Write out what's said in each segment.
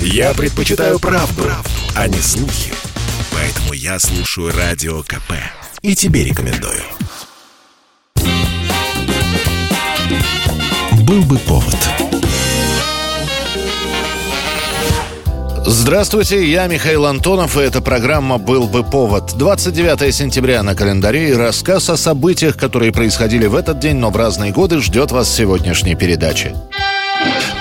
Я предпочитаю правду, правду, а не слухи. Поэтому я слушаю Радио КП. И тебе рекомендую. Был бы повод. Здравствуйте, я Михаил Антонов, и эта программа «Был бы повод». 29 сентября на календаре и рассказ о событиях, которые происходили в этот день, но в разные годы, ждет вас сегодняшней передаче.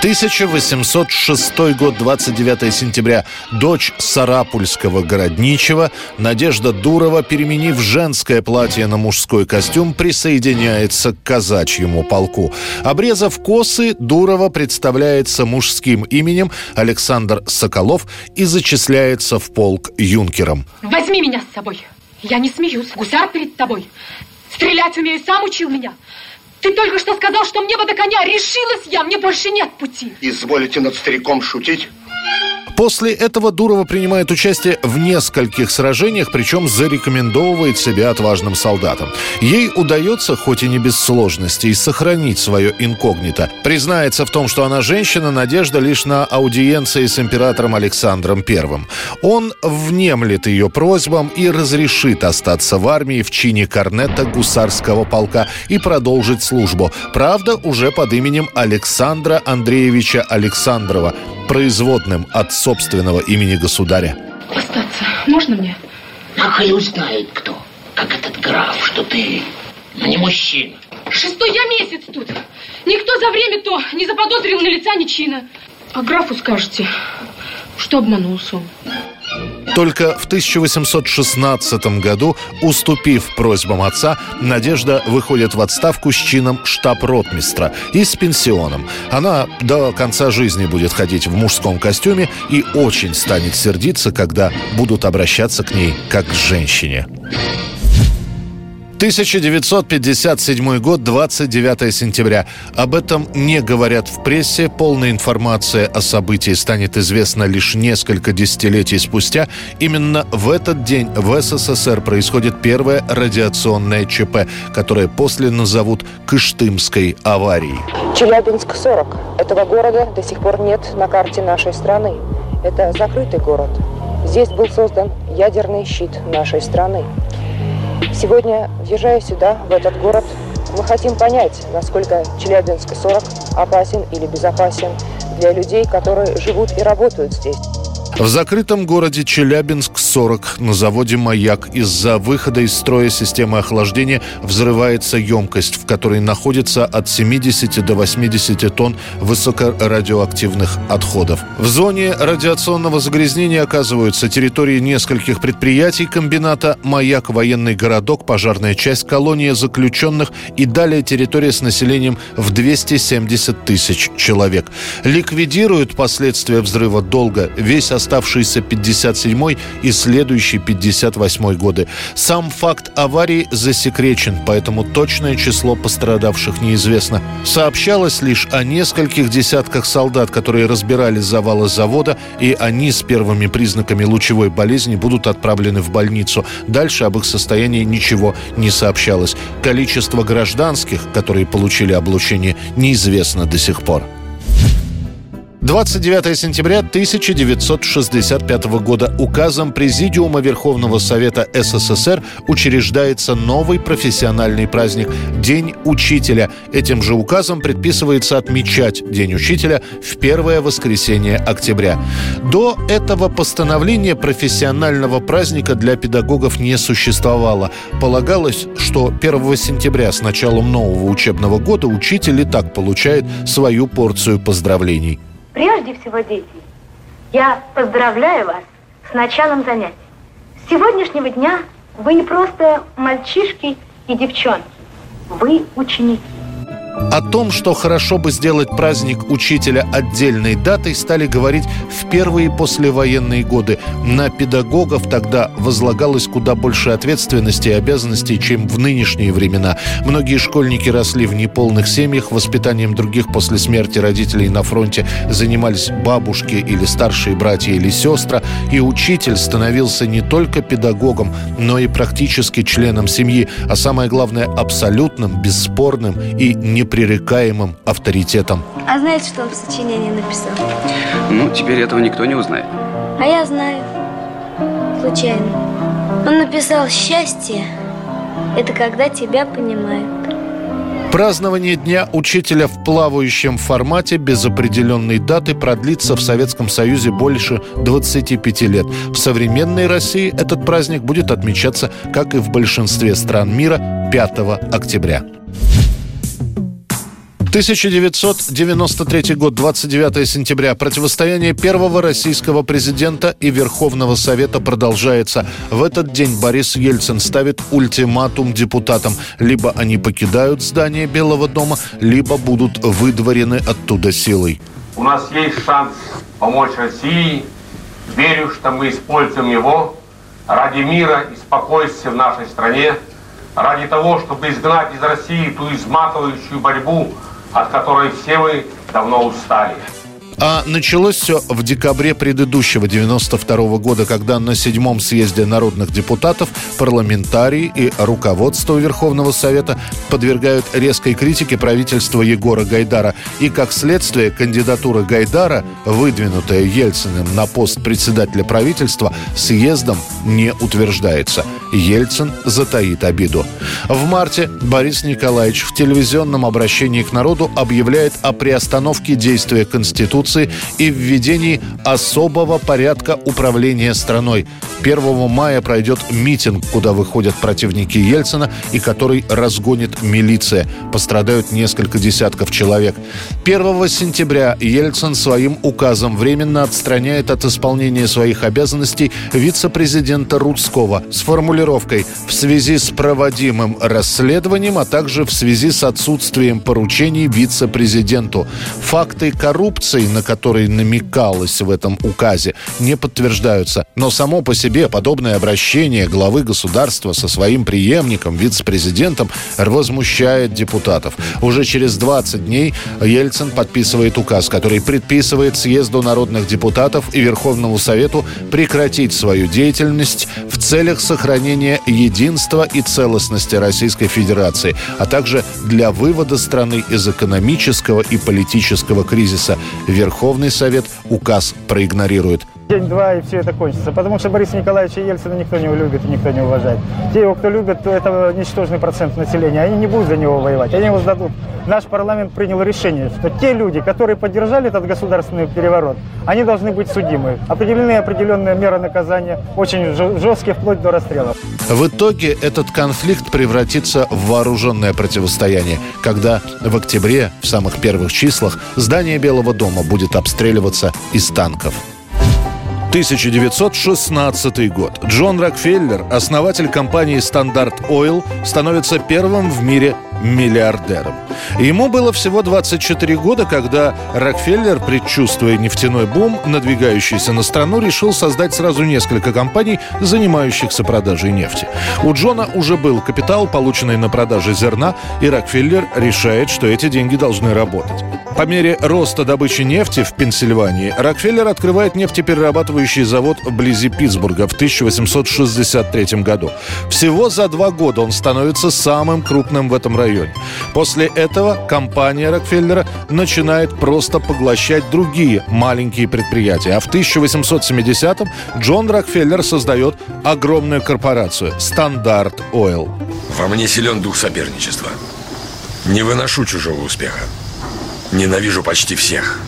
1806 год, 29 сентября. Дочь Сарапульского городничего Надежда Дурова, переменив женское платье на мужской костюм, присоединяется к казачьему полку. Обрезав косы, Дурова представляется мужским именем Александр Соколов и зачисляется в полк юнкером. Возьми меня с собой. Я не смеюсь. Гусар перед тобой. Стрелять умею, сам учил меня. Ты только что сказал, что мне бы до коня. Решилась я, мне больше нет пути. Изволите над стариком шутить? После этого Дурова принимает участие в нескольких сражениях, причем зарекомендовывает себя отважным солдатом. Ей удается, хоть и не без сложностей, сохранить свое инкогнито. Признается в том, что она женщина, надежда лишь на аудиенции с императором Александром I. Он внемлет ее просьбам и разрешит остаться в армии в чине корнета гусарского полка и продолжить службу. Правда, уже под именем Александра Андреевича Александрова, производным от собственного имени государя. Остаться можно мне? Нахай узнает кто, как этот граф, что ты ну, не мужчина. Шестой я месяц тут. Никто за время то не заподозрил на лица ни чина. А графу скажете, что обманулся он. Только в 1816 году, уступив просьбам отца, Надежда выходит в отставку с чином штаб-ротмистра и с пенсионом. Она до конца жизни будет ходить в мужском костюме и очень станет сердиться, когда будут обращаться к ней как к женщине. 1957 год, 29 сентября. Об этом не говорят в прессе. Полная информация о событии станет известна лишь несколько десятилетий спустя. Именно в этот день в СССР происходит первое радиационное ЧП, которое после назовут Кыштымской аварией. Челябинск-40. Этого города до сих пор нет на карте нашей страны. Это закрытый город. Здесь был создан ядерный щит нашей страны. Сегодня, въезжая сюда, в этот город, мы хотим понять, насколько Челябинск-40 опасен или безопасен для людей, которые живут и работают здесь. В закрытом городе Челябинск-40 на заводе «Маяк» из-за выхода из строя системы охлаждения взрывается емкость, в которой находится от 70 до 80 тонн высокорадиоактивных отходов. В зоне радиационного загрязнения оказываются территории нескольких предприятий комбината «Маяк», военный городок, пожарная часть, колония заключенных и далее территория с населением в 270 тысяч человек. Ликвидируют последствия взрыва долго. Весь оставшиеся 57 и следующий 58 годы. Сам факт аварии засекречен, поэтому точное число пострадавших неизвестно. Сообщалось лишь о нескольких десятках солдат, которые разбирали завалы завода, и они с первыми признаками лучевой болезни будут отправлены в больницу. Дальше об их состоянии ничего не сообщалось. Количество гражданских, которые получили облучение, неизвестно до сих пор. 29 сентября 1965 года указом Президиума Верховного Совета СССР учреждается новый профессиональный праздник – День Учителя. Этим же указом предписывается отмечать День Учителя в первое воскресенье октября. До этого постановления профессионального праздника для педагогов не существовало. Полагалось, что 1 сентября с началом нового учебного года учитель и так получает свою порцию поздравлений. Прежде всего, дети, я поздравляю вас с началом занятий. С сегодняшнего дня вы не просто мальчишки и девчонки, вы ученики. О том, что хорошо бы сделать праздник учителя отдельной датой, стали говорить в первые послевоенные годы. На педагогов тогда возлагалось куда больше ответственности и обязанностей, чем в нынешние времена. Многие школьники росли в неполных семьях, воспитанием других после смерти родителей на фронте занимались бабушки или старшие братья или сестра, и учитель становился не только педагогом, но и практически членом семьи, а самое главное, абсолютным, бесспорным и не непререкаемым авторитетом. А знаете, что он в сочинении написал? Ну, теперь этого никто не узнает. А я знаю. Случайно. Он написал «Счастье – это когда тебя понимают». Празднование Дня учителя в плавающем формате без определенной даты продлится в Советском Союзе больше 25 лет. В современной России этот праздник будет отмечаться, как и в большинстве стран мира, 5 октября. 1993 год, 29 сентября. Противостояние первого российского президента и Верховного Совета продолжается. В этот день Борис Ельцин ставит ультиматум депутатам. Либо они покидают здание Белого дома, либо будут выдворены оттуда силой. У нас есть шанс помочь России. Верю, что мы используем его ради мира и спокойствия в нашей стране, ради того, чтобы изгнать из России ту изматывающую борьбу от которой все мы давно устали. А началось все в декабре предыдущего 92 -го года, когда на седьмом съезде народных депутатов парламентарии и руководство Верховного Совета подвергают резкой критике правительства Егора Гайдара. И как следствие кандидатура Гайдара, выдвинутая Ельциным на пост председателя правительства, съездом не утверждается. Ельцин затаит обиду. В марте Борис Николаевич в телевизионном обращении к народу объявляет о приостановке действия Конституции Конституции и введении особого порядка управления страной. 1 мая пройдет митинг, куда выходят противники Ельцина и который разгонит милиция. Пострадают несколько десятков человек. 1 сентября Ельцин своим указом временно отстраняет от исполнения своих обязанностей вице-президента Рудского с формулировкой «в связи с проводимым расследованием, а также в связи с отсутствием поручений вице-президенту». Факты коррупции, на которые намекалось в этом указе, не подтверждаются. Но само по себе подобное обращение главы государства со своим преемником, вице-президентом, возмущает депутатов. Уже через 20 дней Ельцин подписывает указ, который предписывает съезду народных депутатов и Верховному Совету прекратить свою деятельность целях сохранения единства и целостности Российской Федерации, а также для вывода страны из экономического и политического кризиса. Верховный Совет указ проигнорирует. День-два, и все это кончится. Потому что Бориса Николаевича Ельцина никто не любит и никто не уважает. Те его, кто любит, то это ничтожный процент населения. Они не будут за него воевать, они его сдадут. Наш парламент принял решение, что те люди, которые поддержали этот государственный переворот, они должны быть судимы. Определены определенные меры наказания, очень жесткие, вплоть до расстрелов. В итоге этот конфликт превратится в вооруженное противостояние, когда в октябре, в самых первых числах, здание Белого дома будет обстреливаться из танков. 1916 год. Джон Рокфеллер, основатель компании Standard Oil, становится первым в мире миллиардером. Ему было всего 24 года, когда Рокфеллер, предчувствуя нефтяной бум, надвигающийся на страну, решил создать сразу несколько компаний, занимающихся продажей нефти. У Джона уже был капитал, полученный на продаже зерна, и Рокфеллер решает, что эти деньги должны работать. По мере роста добычи нефти в Пенсильвании Рокфеллер открывает нефтеперерабатывающий завод вблизи Питтсбурга в 1863 году. Всего за два года он становится самым крупным в этом районе. После этого компания Рокфеллера начинает просто поглощать другие маленькие предприятия. А в 1870-м Джон Рокфеллер создает огромную корпорацию «Standard Oil». Во мне силен дух соперничества. Не выношу чужого успеха. Ненавижу почти всех.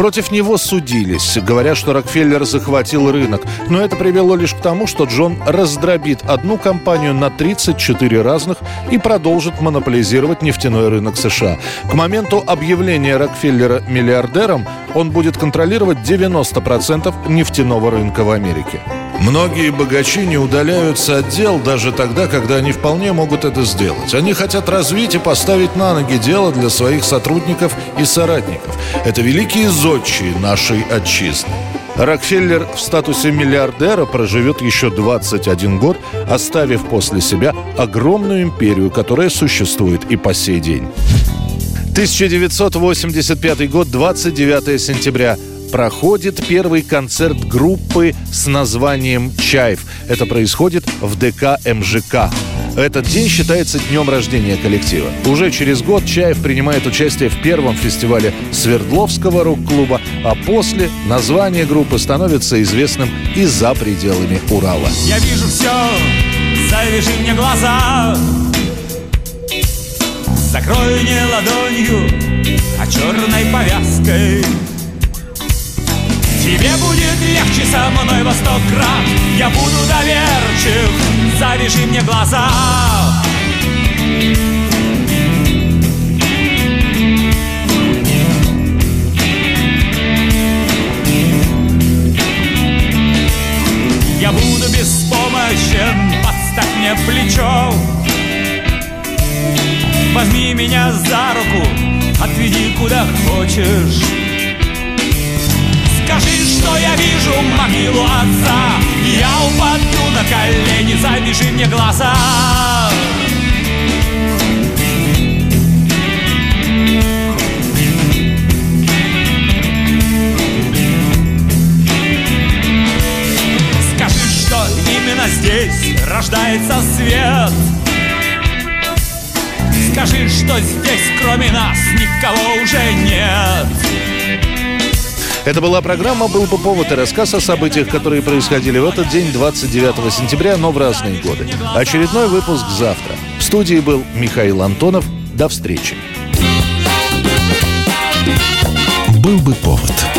Против него судились, говоря, что Рокфеллер захватил рынок. Но это привело лишь к тому, что Джон раздробит одну компанию на 34 разных и продолжит монополизировать нефтяной рынок США. К моменту объявления Рокфеллера миллиардером он будет контролировать 90% нефтяного рынка в Америке. Многие богачи не удаляются от дел даже тогда, когда они вполне могут это сделать. Они хотят развить и поставить на ноги дело для своих сотрудников и соратников. Это великие зодчие нашей отчизны. Рокфеллер в статусе миллиардера проживет еще 21 год, оставив после себя огромную империю, которая существует и по сей день. 1985 год, 29 сентября проходит первый концерт группы с названием «Чаев». Это происходит в ДК МЖК. Этот день считается днем рождения коллектива. Уже через год Чаев принимает участие в первом фестивале Свердловского рок-клуба, а после название группы становится известным и за пределами Урала. Я вижу все, завяжи мне глаза, Закрой не ладонью, а черной повязкой Тебе будет легче со мной во сто крат Я буду доверчив, завяжи мне глаза. Я буду беспомощен, подставь мне плечо. Возьми меня за руку, отведи куда хочешь что я вижу могилу отца. Я упаду на колени, завяжи мне глаза. Скажи, что именно здесь рождается свет. Скажи, что здесь кроме нас никого уже это была программа «Был бы повод» и рассказ о событиях, которые происходили в этот день, 29 сентября, но в разные годы. Очередной выпуск завтра. В студии был Михаил Антонов. До встречи. «Был бы повод»